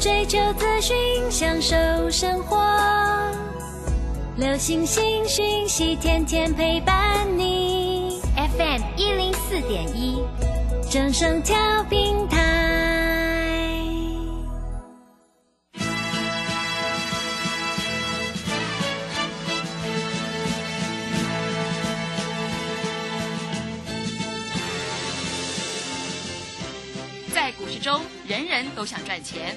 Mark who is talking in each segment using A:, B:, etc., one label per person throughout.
A: 追求资讯，享受生活。流星星讯息，天天陪伴你。FM 一零四点一，正声调平台。
B: 在股市中，人人都想赚钱，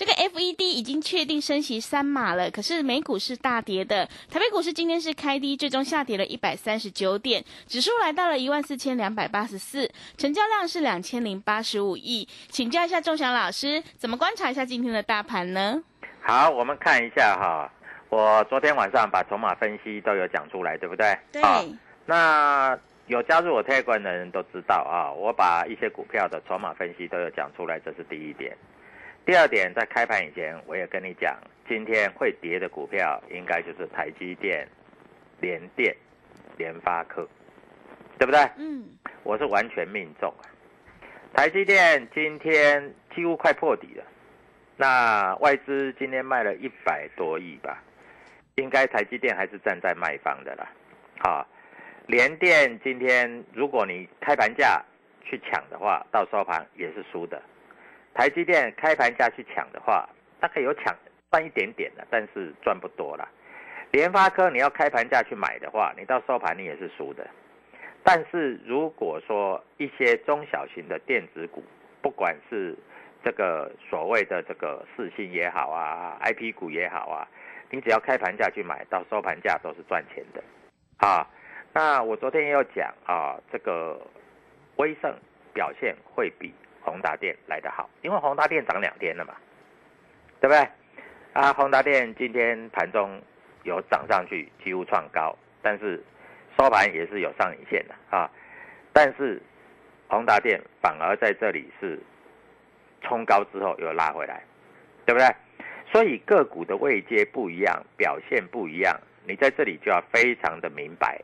C: 这个 FED 已经确定升息三码了，可是美股是大跌的，台北股市今天是开低，最终下跌了一百三十九点，指数来到了一万四千两百八十四，成交量是两千零八十五亿。请教一下仲祥老师，怎么观察一下今天的大盘呢？
D: 好，我们看一下哈，我昨天晚上把筹码分析都有讲出来，对不对？
C: 对，
D: 好那有加入我 Telegram 的人都知道啊，我把一些股票的筹码分析都有讲出来，这是第一点。第二点，在开盘以前，我也跟你讲，今天会跌的股票应该就是台积电、联电、联发科，对不对？
C: 嗯，
D: 我是完全命中啊。台积电今天几乎快破底了，那外资今天卖了一百多亿吧，应该台积电还是站在卖方的啦。好，联电今天如果你开盘价去抢的话，到收盘也是输的。台积电开盘价去抢的话，大概有抢赚一点点的，但是赚不多了。联发科你要开盘价去买的话，你到收盘你也是输的。但是如果说一些中小型的电子股，不管是这个所谓的这个四星也好啊，IP 股也好啊，你只要开盘价去买，到收盘价都是赚钱的。啊，那我昨天也有讲啊，这个威盛表现会比宏达电来得好，因为宏达电涨两天了嘛，对不对？啊，宏达电今天盘中有涨上去，几乎创高，但是收盘也是有上影线的啊。但是宏达电反而在这里是冲高之后又拉回来，对不对？所以个股的位阶不一样，表现不一样，你在这里就要非常的明白。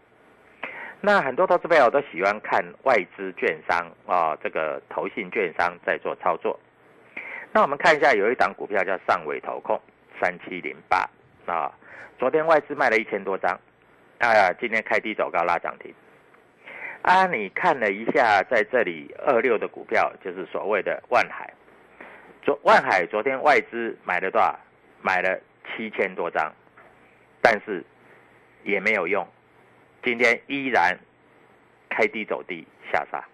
D: 那很多投资朋友都喜欢看外资券商啊、这个投信券商在做操作。那我们看一下，有一档股票叫上尾投控三七零八啊，昨天外资卖了一千多张，啊，今天开低走高拉涨停。啊，你看了一下，在这里二六的股票就是所谓的万海，昨万海昨天外资买了多少？买了七千多张，但是也没有用，今天依然开低走低下杀，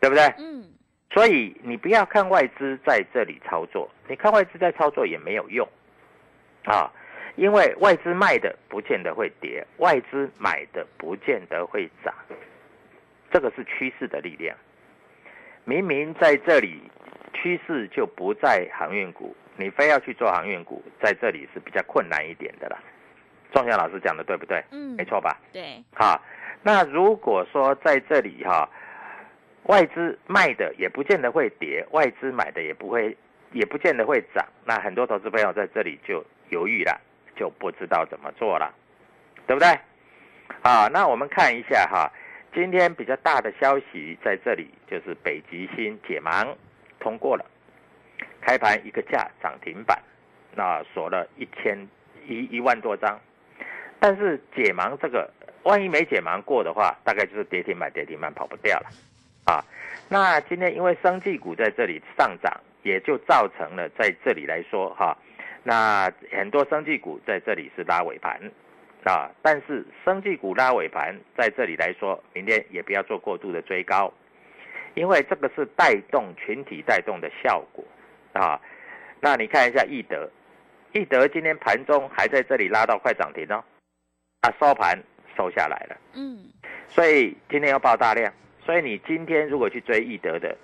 D: 对不对？
C: 嗯，
D: 所以你不要看外资在这里操作，你看外资在操作也没有用啊，因为外资卖的不见得会跌，外资买的不见得会涨，这个是趋势的力量。明明在这里趋势就不在航运股，你非要去做航运股，在这里是比较困难一点的啦。仲祥老师讲的对不对？
C: 嗯
D: 没错吧？
C: 对，
D: 好，那如果说在这里哈、外资卖的也不见得会跌，外资买的也不会，也不见得会涨，那很多投资朋友在这里就犹豫了，就不知道怎么做了，对不对？好，那我们看一下哈，今天比较大的消息在这里，就是北极星解盲通过了，开盘一个价涨停板，那锁了一千一一万多张，但是解盲这个，万一没解盲过的话，大概就是跌停板跌停板跑不掉了，啊，那今天因为生技股在这里上涨，也就造成了在这里来说哈，那很多生技股在这里是拉尾盘，啊，但是生技股拉尾盘在这里来说，明天也不要做过度的追高，因为这个是带动群体带动的效果，啊，那你看一下易德。易德今天盘中还在这里拉到快涨停哦，啊收盘收下来了，嗯，所以今天要爆大量，所以你今天如果去追易德的，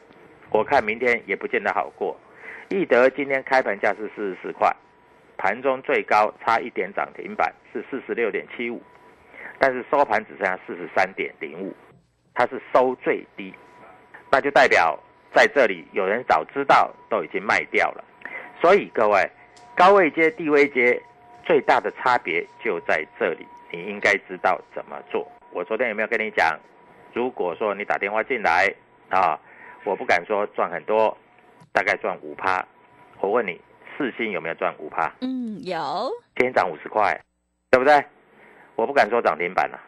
D: 我看明天也不见得好过。易德今天开盘价是四十四块，盘中最高差一点涨停板是四十六点七五，但是收盘只剩下四十三点零五，它是收最低，那就代表在这里有人早知道都已经卖掉了，所以各位。高位接、低位接，最大的差别就在这里。你应该知道怎么做。我昨天有没有跟你讲？如果说你打电话进来啊，我不敢说赚很多，大概赚五趴。我问你，四星有没有赚五趴？
C: 嗯，有。
D: 今天涨五十块，对不对？我不敢说涨停板了，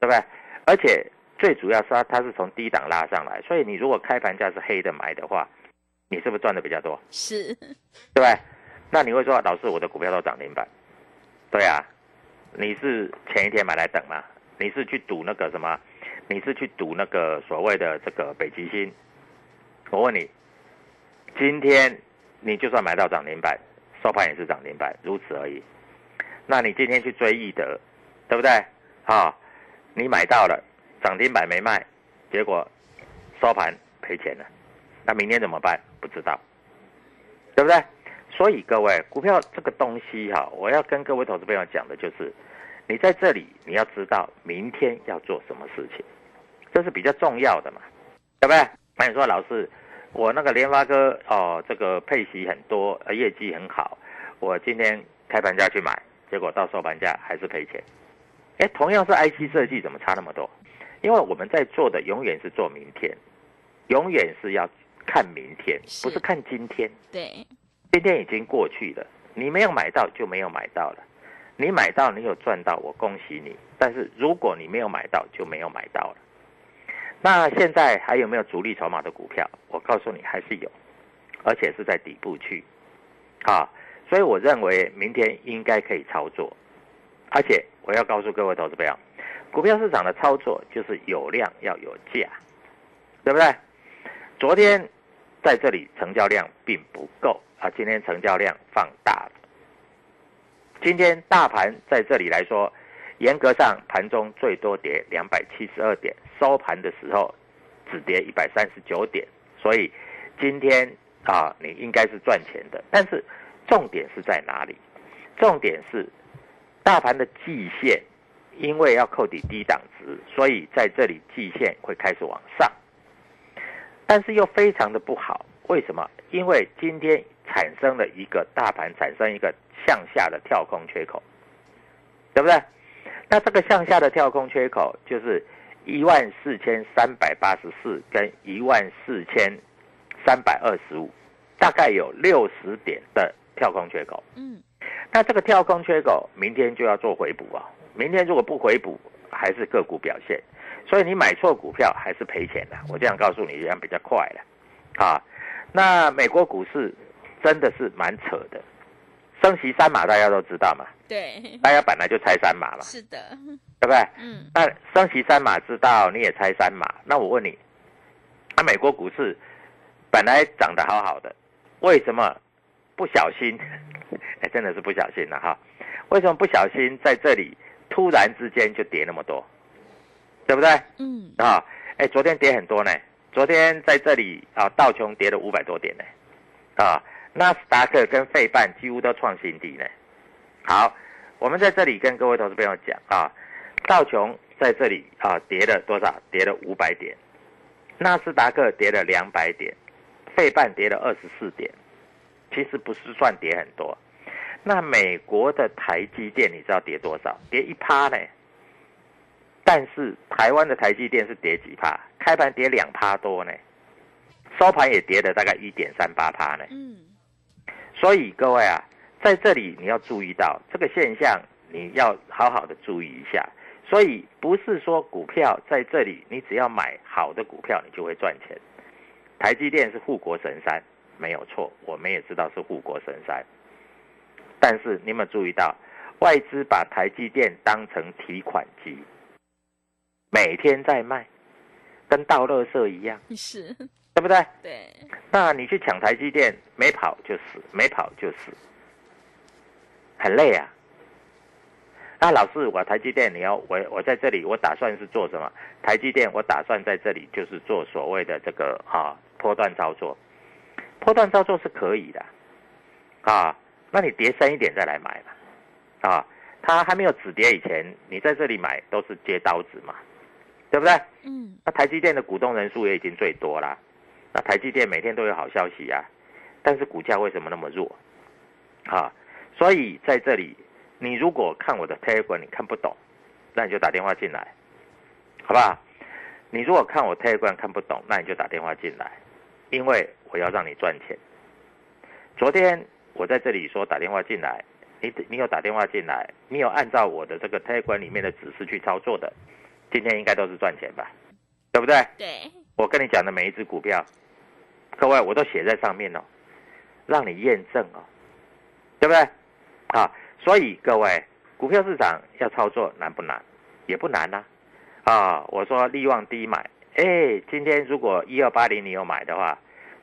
D: 对不对？而且最主要是它它是从低档拉上来，所以你如果开盘价是黑的买的话，你是不是赚的比较多？
C: 是，
D: 对不对？那你会说，老师，我的股票都涨停板，对啊，你是前一天买来等吗？你是去赌那个什么？你是去赌那个所谓的这个北极星？我问你，今天你就算买到涨停板，收盘也是涨停板，如此而已。那你今天去追易德，对不对？啊，你买到了涨停板没卖，结果收盘赔钱了，那明天怎么办？不知道，对不对？所以各位，股票这个东西哈，我要跟各位投资朋友讲的就是，你在这里你要知道明天要做什么事情，这是比较重要的嘛，对不对？那你说老师，我那个联发科哦，这个配息很多，呃，业绩很好，我今天开盘价去买，结果到收盘价还是赔钱。哎，同样是 IC 设计，怎么差那么多？因为我们在做的永远是做明天，永远是要看明天，不是看今天。
C: 对。
D: 今天已经过去了，你没有买到就没有买到了。你买到，你有赚到，我恭喜你。但是如果你没有买到，就没有买到了。那现在还有没有主力筹码的股票？我告诉你，还是有，而且是在底部区。啊，所以我认为明天应该可以操作。而且我要告诉各位投资朋友，股票市场的操作就是有量要有价，对不对？昨天在这里成交量并不够。啊，今天成交量放大了。今天大盘在这里来说，严格上盘中最多跌两百七十二点，收盘的时候只跌一百三十九点，所以今天啊，你应该是赚钱的。但是重点是在哪里？重点是大盘的季线，因为要扣底低档值，所以在这里季线会开始往上，但是又非常的不好。为什么？因为今天。产生了一个大盘产生一个向下的跳空缺口，对不对？那这个向下的跳空缺口就是一万四千三百八十四跟一万四千三百二十五，大概有六十点的跳空缺口。嗯，那这个跳空缺口明天就要做回补啊！明天如果不回补，还是个股表现，所以你买错股票还是赔钱的。我这样告诉你，这样比较快了啊。那美国股市。真的是蛮扯的，升息三码大家都知道嘛？
C: 对，
D: 大家本来就猜三码嘛。
C: 是的，
D: 对不对？嗯。那升息三码知道，你也猜三码。那我问你，那美国股市本来涨得好好的，为什么不小心？哎，真的是不小心了哈。为什么不小心在这里突然之间就跌那么多？对不对？嗯。啊，哎，昨天跌很多呢。昨天在这里啊，道琼跌了五百多点呢。啊。纳斯达克跟费半几乎都创新低呢。好，我们在这里跟各位投资朋友讲啊，道琼在这里啊跌了多少？跌了五百点。纳斯达克跌了两百点，费半跌了二十四点。其实不是算跌很多。那美国的台积电你知道跌多少？跌一趴呢。但是台湾的台积电是跌几趴？开盘跌两趴多呢，收盘也跌了大概一点三八趴呢。嗯。所以各位啊，在这里你要注意到这个现象，你要好好的注意一下。所以不是说股票在这里，你只要买好的股票，你就会赚钱。台积电是护国神山，没有错，我们也知道是护国神山。但是你有没有注意到，外资把台积电当成提款机，每天在卖，跟倒垃圾一样，
C: 是，
D: 对不对？
C: 对，
D: 那你去抢台积电，没跑就死，没跑就死，很累啊。那老师，我台积电，你要我我在这里，我打算是做什么？台积电，我打算在这里就是做所谓的这个啊波段操作，波段操作是可以的，啊，那你跌深一点再来买嘛，啊，它还没有止跌以前，你在这里买都是接刀子嘛，对不对？
C: 嗯，
D: 那台积电的股东人数也已经最多了，那台积电每天都有好消息啊，但是股价为什么那么弱？啊，所以在这里。你如果看我的 Telegram 你看不懂，那你就打电话进来，好不好？你如果看我 Telegram 看不懂，那你就打电话进来，因为我要让你赚钱。昨天我在这里说打电话进来，你你有打电话进来，你有按照我的这个 Telegram 里面的指示去操作的，今天应该都是赚钱吧？对不对？
C: 对。
D: 我跟你讲的每一只股票，各位我都写在上面哦，让你验证哦，对不对？啊。所以各位，股票市场要操作难不难？也不难呐。啊，我说利旺低买，哎，今天如果一二八零你有买的话，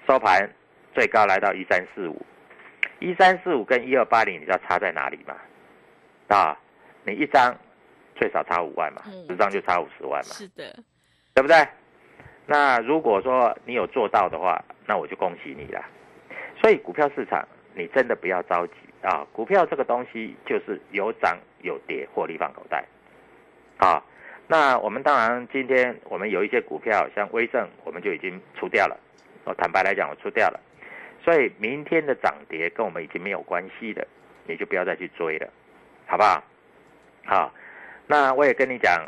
D: 收盘最高来到一三四五，一三四五跟一二八零你知道差在哪里吗？啊，你一张最少差五万嘛，十张就差五十万嘛，
C: 是的，
D: 对不对？那如果说你有做到的话，那我就恭喜你了。所以股票市场你真的不要着急。啊，股票这个东西就是有涨有跌，获利放口袋。啊，那我们当然今天我们有一些股票，像威盛，我们就已经出掉了。我坦白来讲，我出掉了。所以明天的涨跌跟我们已经没有关系的，你就不要再去追了，好不好？好，那我也跟你讲，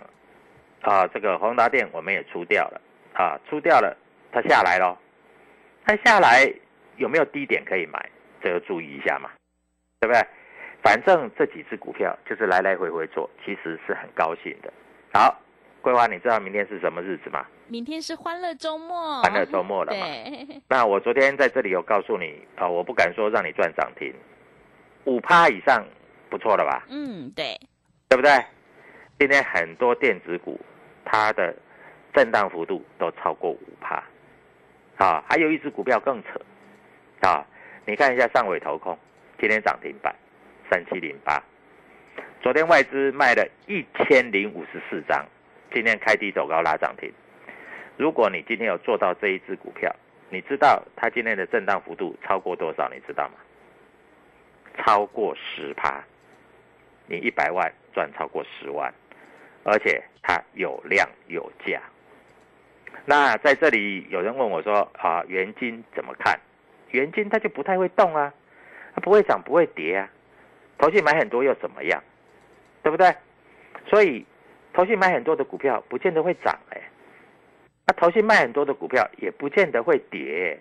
D: 啊，这个宏达电我们也出掉了，啊，出掉了，它下来了，它下来有没有低点可以买？这个注意一下嘛。对不对？反正这几只股票就是来来回回做，其实是很高兴的。好，桂花，你知道明天是什么日子吗？
C: 明天是欢乐周末，
D: 欢乐周末了嘛？那我昨天在这里有告诉你啊，我不敢说让你赚涨停，五趴以上不错了吧？
C: 嗯，对，
D: 对不对？今天很多电子股它的震荡幅度都超过五趴，啊，还有一只股票更扯，啊，你看一下上尾投控。今天涨停板三七零八，昨天外资卖了一千零五十四张，今天开低走高拉涨停。如果你今天有做到这一只股票，你知道它今天的震荡幅度超过多少？你知道吗？超过十趴，你一百万赚超过十万，而且它有量有价。那在这里有人问我说啊，元金怎么看？元金它就不太会动啊。它不会涨不会跌啊，投信买很多又怎么样，对不对？所以投信买很多的股票不见得会涨哎，那投信卖很多的股票也不见得会跌，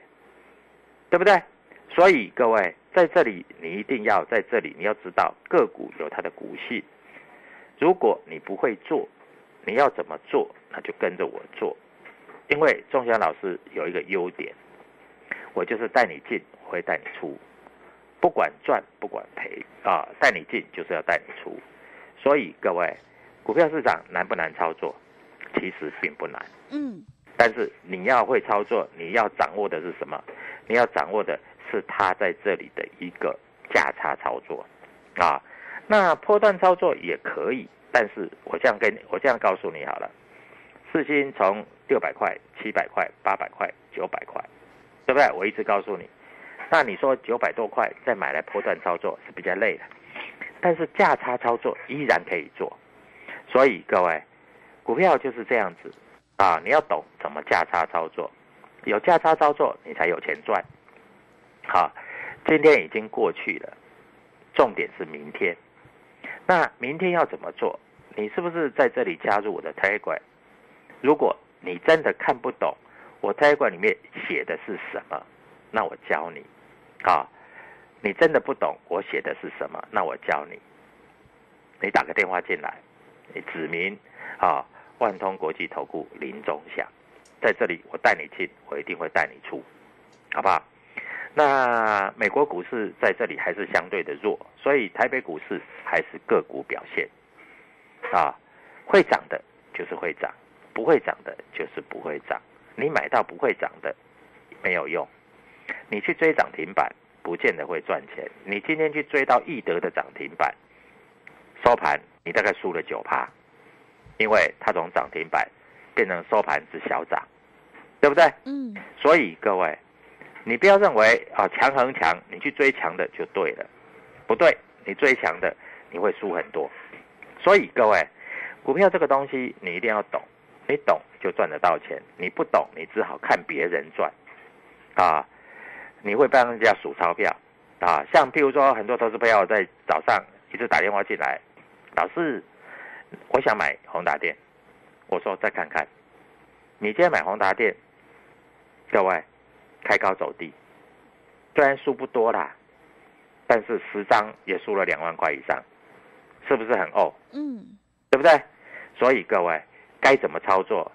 D: 对不对？所以各位在这里你一定要在这里你要知道个股有它的股性，如果你不会做，你要怎么做？那就跟着我做，因为仲祥老师有一个优点，我就是带你进，我会带你出。不管赚不管赔啊，带你进就是要带你出，所以各位，股票市场难不难操作？其实并不难，
C: 嗯，
D: 但是你要会操作，你要掌握的是什么？你要掌握的是它在这里的一个价差操作啊。那破段操作也可以，但是我这样跟我这样告诉你好了，四星从六百块、七百块、八百块、九百块，对不对？我一直告诉你。那你说九百多块再买来破断操作是比较累的，但是价差操作依然可以做。所以各位，股票就是这样子啊，你要懂怎么价差操作，有价差操作你才有钱赚。好，今天已经过去了，重点是明天。那明天要怎么做？你是不是在这里加入我的 Telegram？如果你真的看不懂我台股里面写的是什么，那我教你。啊，你真的不懂我写的是什么，那我教你。你打个电话进来，你指明啊，万通国际投顾林中祥，在这里我带你进，我一定会带你出，好不好？那美国股市在这里还是相对的弱，所以台北股市还是个股表现啊，会涨的就是会涨，不会涨的就是不会涨。你买到不会涨的没有用，你去追涨停板不见得会赚钱。你今天去追到易德的涨停板，收盘你大概输了九趴，因为它从涨停板变成收盘是小涨，对不对？
C: 嗯，
D: 所以各位。你不要认为啊强横强，你去追强的就对了，不对，你追强的你会输很多。所以各位，股票这个东西你一定要懂，你懂就赚得到钱，你不懂你只好看别人赚，啊，你会帮人家数钞票，啊，像譬如说很多投资朋友在早上一直打电话进来，老师，我想买宏达电，我说再看看，你今天买宏达电，各位。开高走低，虽然输不多啦，但是十张也输了两万块以上，是不是很哦？
C: 嗯，
D: 对不对？所以各位该怎么操作？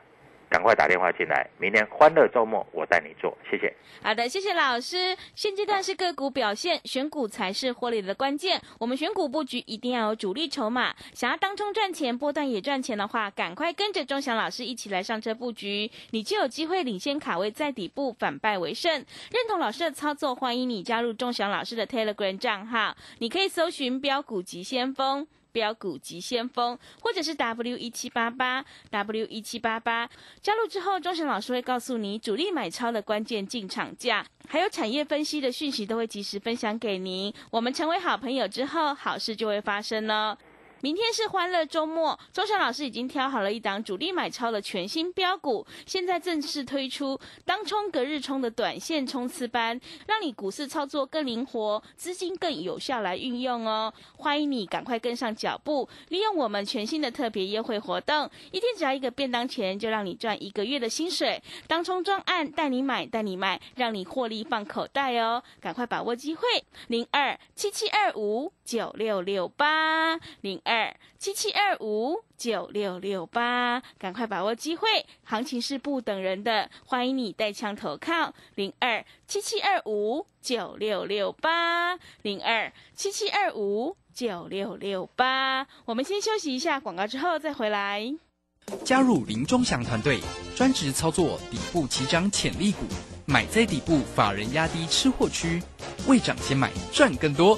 D: 赶快打电话进来，明天欢乐周末我带你做，谢谢。
C: 好的，谢谢老师。现阶段是个股表现，选股才是获利的关键。我们选股布局一定要有主力筹码，想要当中赚钱、波段也赚钱的话，赶快跟着钟祥老师一起来上车布局，你就有机会领先卡位在底部，反败为胜。认同老师的操作，欢迎你加入钟祥老师的 Telegram 账号，你可以搜寻标股急先锋。标股急先锋，或者是 W 一七八八 W 一七八八，加入之后，钟神老师会告诉你主力买超的关键进场价，还有产业分析的讯息都会及时分享给您。我们成为好朋友之后，好事就会发生哦。明天是欢乐周末，周翔老师已经挑好了一档主力买超的全新标股，现在正式推出当冲隔日冲的短线冲刺班，让你股市操作更灵活，资金更有效来运用哦。欢迎你赶快跟上脚步，利用我们全新的特别优惠活动，一天只要一个便当钱，就让你赚一个月的薪水。当冲专案带你买带你卖，让你获利放口袋哦。赶快把握机会，零二七七二五九六六八零。二七七二五九六六八，赶快把握机会，行情是不等人的，欢迎你带枪投靠零二七七二五九六六八零二七七二五九六六八。我们先休息一下广告，之后再回来。
E: 加入林中祥团队，专职操作底部起涨潜力股，买在底部，法人压低吃货区，未涨先买赚更多。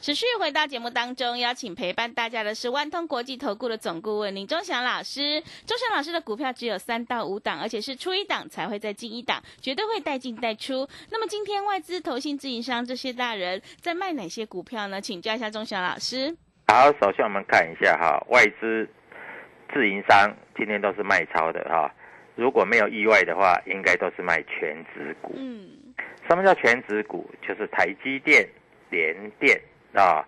C: 持续回到节目当中，邀请陪伴大家的是万通国际投顾的总顾问林忠祥老师。忠祥老师的股票只有三到五档，而且是出一档才会再进一档，绝对会带进带出。那么今天外资、投信、自营商这些大人在卖哪些股票呢？请教一下忠祥老师。
D: 好，首先我们看一下哈，外资、自营商今天都是卖超的哈。如果没有意外的话，应该都是卖全值股。嗯，什么叫全值股？就是台积电、联电。啊，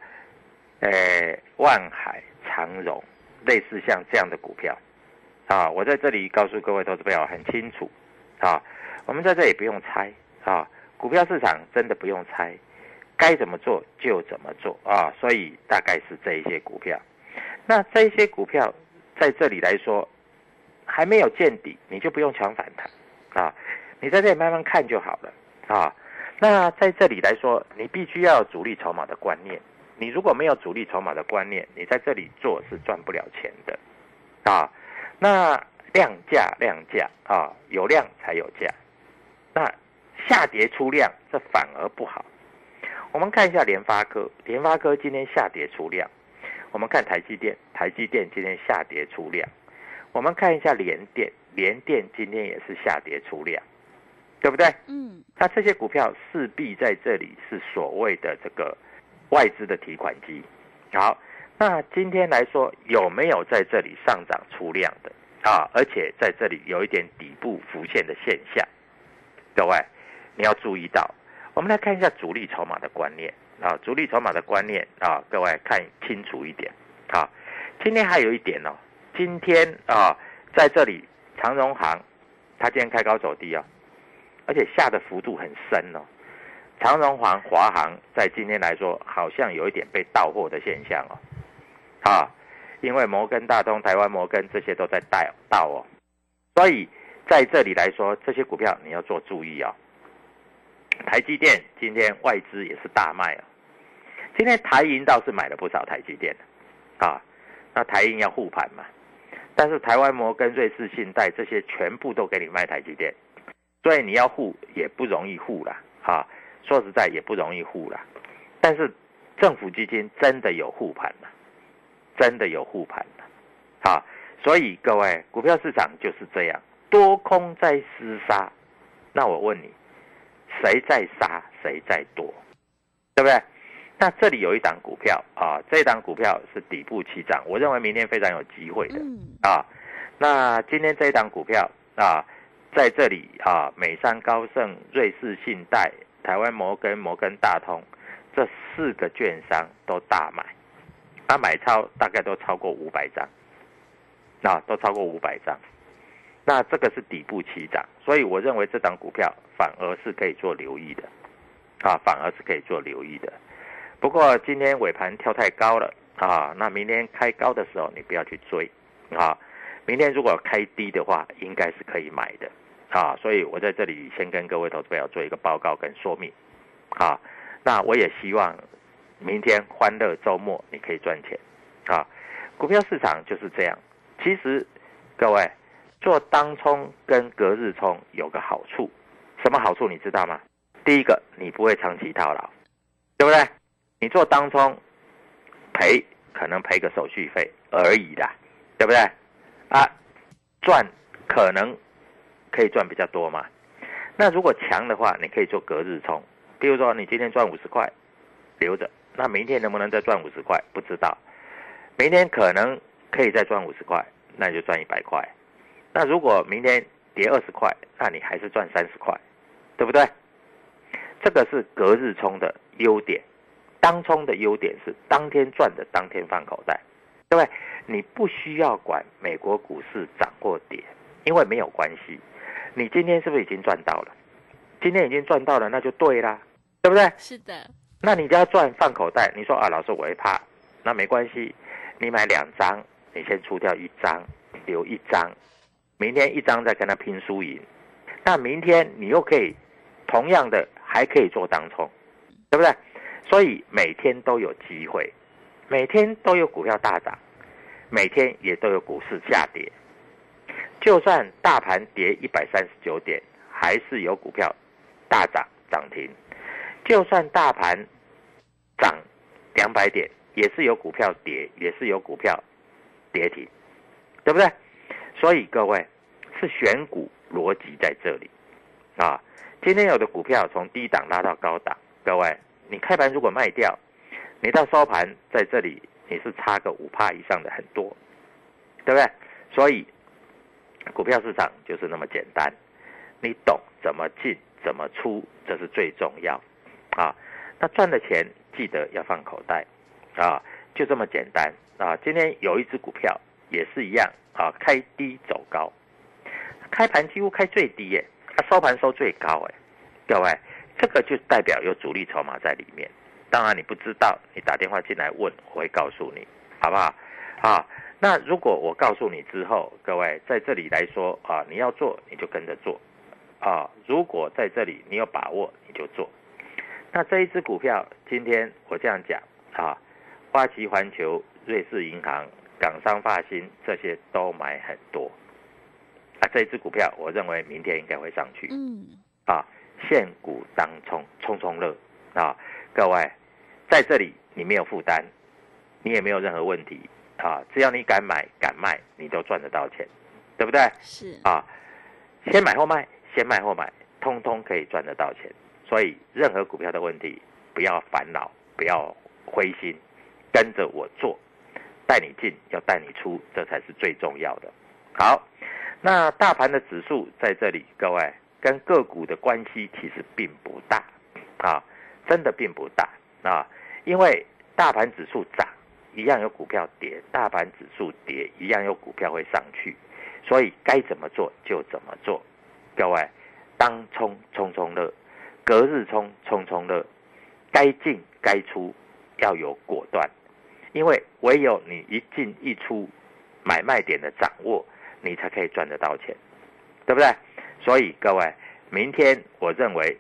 D: 诶，万海长荣，类似像这样的股票，啊，我在这里告诉各位投资朋友很清楚，啊，我们在这里不用猜，啊，股票市场真的不用猜，该怎么做就怎么做，啊，所以大概是这一些股票，那这一些股票在这里来说还没有见底，你就不用抢反弹，啊，你在这里慢慢看就好了，啊。那在这里来说，你必须要主力筹码的观念。你如果没有主力筹码的观念，你在这里做是赚不了钱的，啊。那量价量价啊，有量才有价。那下跌出量，这反而不好。我们看一下联发科，联发科今天下跌出量。我们看台积电，台积电今天下跌出量。我们看一下联电，联电今天也是下跌出量。对不对？嗯，那这些股票势必在这里是所谓的这个外资的提款机。好，那今天来说有没有在这里上涨出量的？啊，而且在这里有一点底部浮现的现象，各位你要注意到。我们来看一下主力筹码的观念啊，主力筹码的观念啊，各位看清楚一点啊。今天还有一点哦，今天啊在这里长荣行，它今天开高走低啊，而且下的幅度很深哦。长荣行、华航在今天来说，好像有一点被倒货的现象哦，啊，因为摩根大通、台湾摩根这些都在带倒哦，所以在这里来说，这些股票你要做注意啊。台积电今天外资也是大卖啊，今天台银倒是买了不少台积电。啊，那台银要护盘嘛，但是台湾摩根、瑞士信贷这些全部都给你卖台积电，所以你要护也不容易护了啊。说实在也不容易护了，但是政府基金真的有护盘了，真的有护盘了，好，所以各位股票市场就是这样，多空在厮杀。那我问你，谁在杀，谁在多，对不对？那这里有一档股票啊，这档股票是底部起涨，我认为明天非常有机会的啊。那今天这一档股票啊，在这里啊，美商高盛、瑞士信贷。台湾摩根、摩根大通这四个券商都大买，它买超大概都超过五百张，啊都超过五百张，那这个是底部起涨，所以我认为这档股票反而是可以做留意的，啊，反而是可以做留意的。不过今天尾盘跳太高了啊，那明天开高的时候你不要去追啊，明天如果开低的话，应该是可以买的。啊，所以我在这里先跟各位投资友做一个报告跟说明，啊，那我也希望明天欢乐周末你可以赚钱，啊，股票市场就是这样。其实各位做当冲跟隔日冲有个好处，什么好处你知道吗？第一个你不会长期套牢，对不对？你做当冲赔可能赔个手续费而已啦，对不对？啊，赚可能。可以赚比较多嘛？那如果强的话，你可以做隔日冲。比如说，你今天赚五十块，留着，那明天能不能再赚五十块？不知道。明天可能可以再赚五十块，那就赚一百块。那如果明天跌二十块，那你还是赚三十块，对不对？这个是隔日冲的优点。当冲的优点是当天赚的当天放口袋，对不对？你不需要管美国股市涨或跌，因为没有关系。你今天是不是已经赚到了？今天已经赚到了，那就对啦，对不对？
C: 是的。
D: 那你就要赚放口袋。你说啊，老师我会怕，那没关系，你买两张，你先出掉一张，留一张，明天一张再跟他拼输赢。那明天你又可以同样的还可以做当冲，对不对？所以每天都有机会，每天都有股票大涨，每天也都有股市下跌。就算大盘跌一百三十九点，还是有股票大涨涨停；就算大盘涨两百点，也是有股票跌，也是有股票跌停，对不对？所以各位是选股逻辑在这里啊。今天有的股票从低档拉到高档，各位你开盘如果卖掉，你到收盘在这里你是差个五帕以上的很多，对不对？所以。股票市场就是那么简单，你懂怎么进怎么出，这是最重要啊。那赚的钱记得要放口袋啊，就这么简单啊。今天有一只股票也是一样啊，开低走高，开盘几乎开最低耶，它收盘收最高哎，各位，这个就代表有主力筹码在里面。当然你不知道，你打电话进来问，我会告诉你，好不好？啊。那如果我告诉你之后，各位在这里来说啊，你要做你就跟着做，啊，如果在这里你有把握你就做。那这一只股票今天我这样讲啊，花旗环球、瑞士银行、港商发新这些都买很多，啊，这一只股票我认为明天应该会上去，嗯，啊，现股当冲冲冲乐啊，各位在这里你没有负担，你也没有任何问题。啊，只要你敢买敢卖，你都赚得到钱，对不对？
C: 是
D: 啊，先买后卖，先卖后买，通通可以赚得到钱。所以任何股票的问题，不要烦恼，不要灰心，跟着我做，带你进要带你出，这才是最重要的。好，那大盘的指数在这里，各位跟个股的关系其实并不大啊，真的并不大啊，因为大盘指数涨，一样有股票跌；大盘指数跌，一样有股票会上去。所以该怎么做就怎么做，各位，当冲冲冲乐，隔日冲冲冲乐，该进该出要有果断，因为唯有你一进一出，买卖点的掌握。你才可以赚得到钱，对不对？所以各位，明天我认为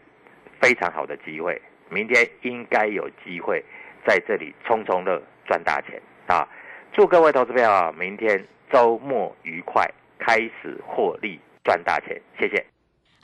D: 非常好的机会，明天应该有机会在这里冲冲乐赚大钱啊！祝各位投资朋友明天周末愉快，开始获利赚大钱，谢谢。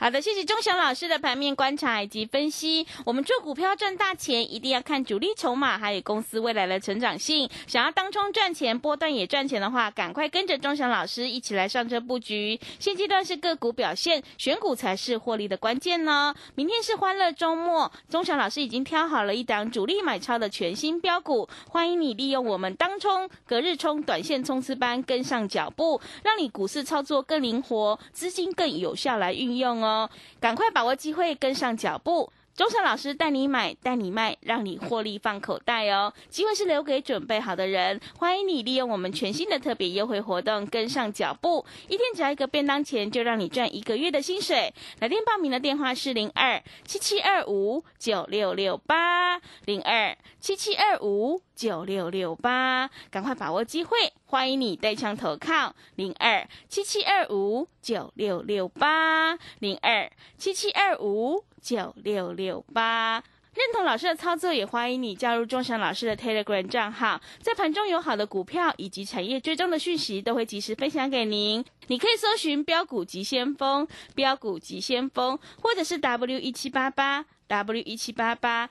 C: 好的，谢谢钟祥老师的盘面观察以及分析。我们做股票赚大钱，一定要看主力筹码，还有公司未来的成长性。想要当冲赚钱，波段也赚钱的话，赶快跟着钟祥老师一起来上车布局。现阶段是个股表现，选股才是获利的关键呢。明天是欢乐周末，钟祥老师已经挑好了一档主力买超的全新标股，欢迎你利用我们当冲、隔日冲、短线冲刺班跟上脚步，让你股市操作更灵活，资金更有效来运用哦。哦，赶快把握机会，跟上脚步。钟祥老师带你买，带你卖，让你获利放口袋哦。机会是留给准备好的人，欢迎你利用我们全新的特别优惠活动，跟上脚步。一天只要一个便当钱，就让你赚一个月的薪水。来电报名的电话是零二七七二五九六六八零二七七二五九六六八，赶快把握机会，欢迎你带枪投靠零二七七二五九六六八零二七七二五。九六六八，认同老师的操作，也欢迎你加入钟祥老师的 Telegram 账号，在盘中有好的股票以及产业追踪的讯息，都会及时分享给您。你可以搜寻标股急先锋、标股急先锋，或者是 W 一七八八 W 一七八八，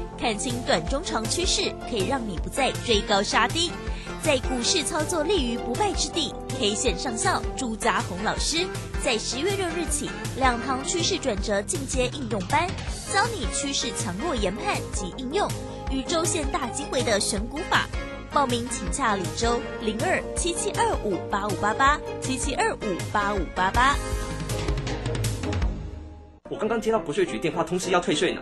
F: 看清短中长趋势，可以让你不再追高杀低。在股市操作立于不败之地，K 线上校朱家红老师在十月六日起两堂趋势转折进阶应用班，教你趋势强弱研判及应用与周线大机会的选股法。报名请洽李周零二七七二五八五八八七七二五八五八八。
G: 我刚刚接到国税局电话通知要退税呢。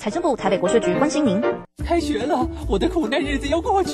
H: 财政部台北国税局关心您。
I: 开学了，我的苦难日子要过去。